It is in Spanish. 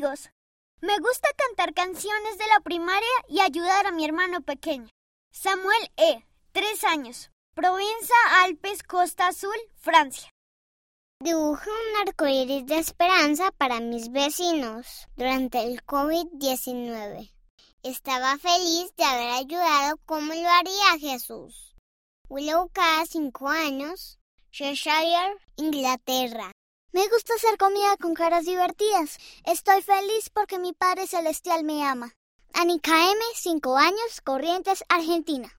Me gusta cantar canciones de la primaria y ayudar a mi hermano pequeño. Samuel E., tres años. Provenza Alpes, Costa Azul, Francia. Dibujo un arco iris de esperanza para mis vecinos durante el COVID-19. Estaba feliz de haber ayudado como lo haría Jesús. Willow K., 5 años, Cheshire, Inglaterra. Me gusta hacer comida con caras divertidas. Estoy feliz porque mi Padre Celestial me ama. Anika M., 5 años, Corrientes, Argentina.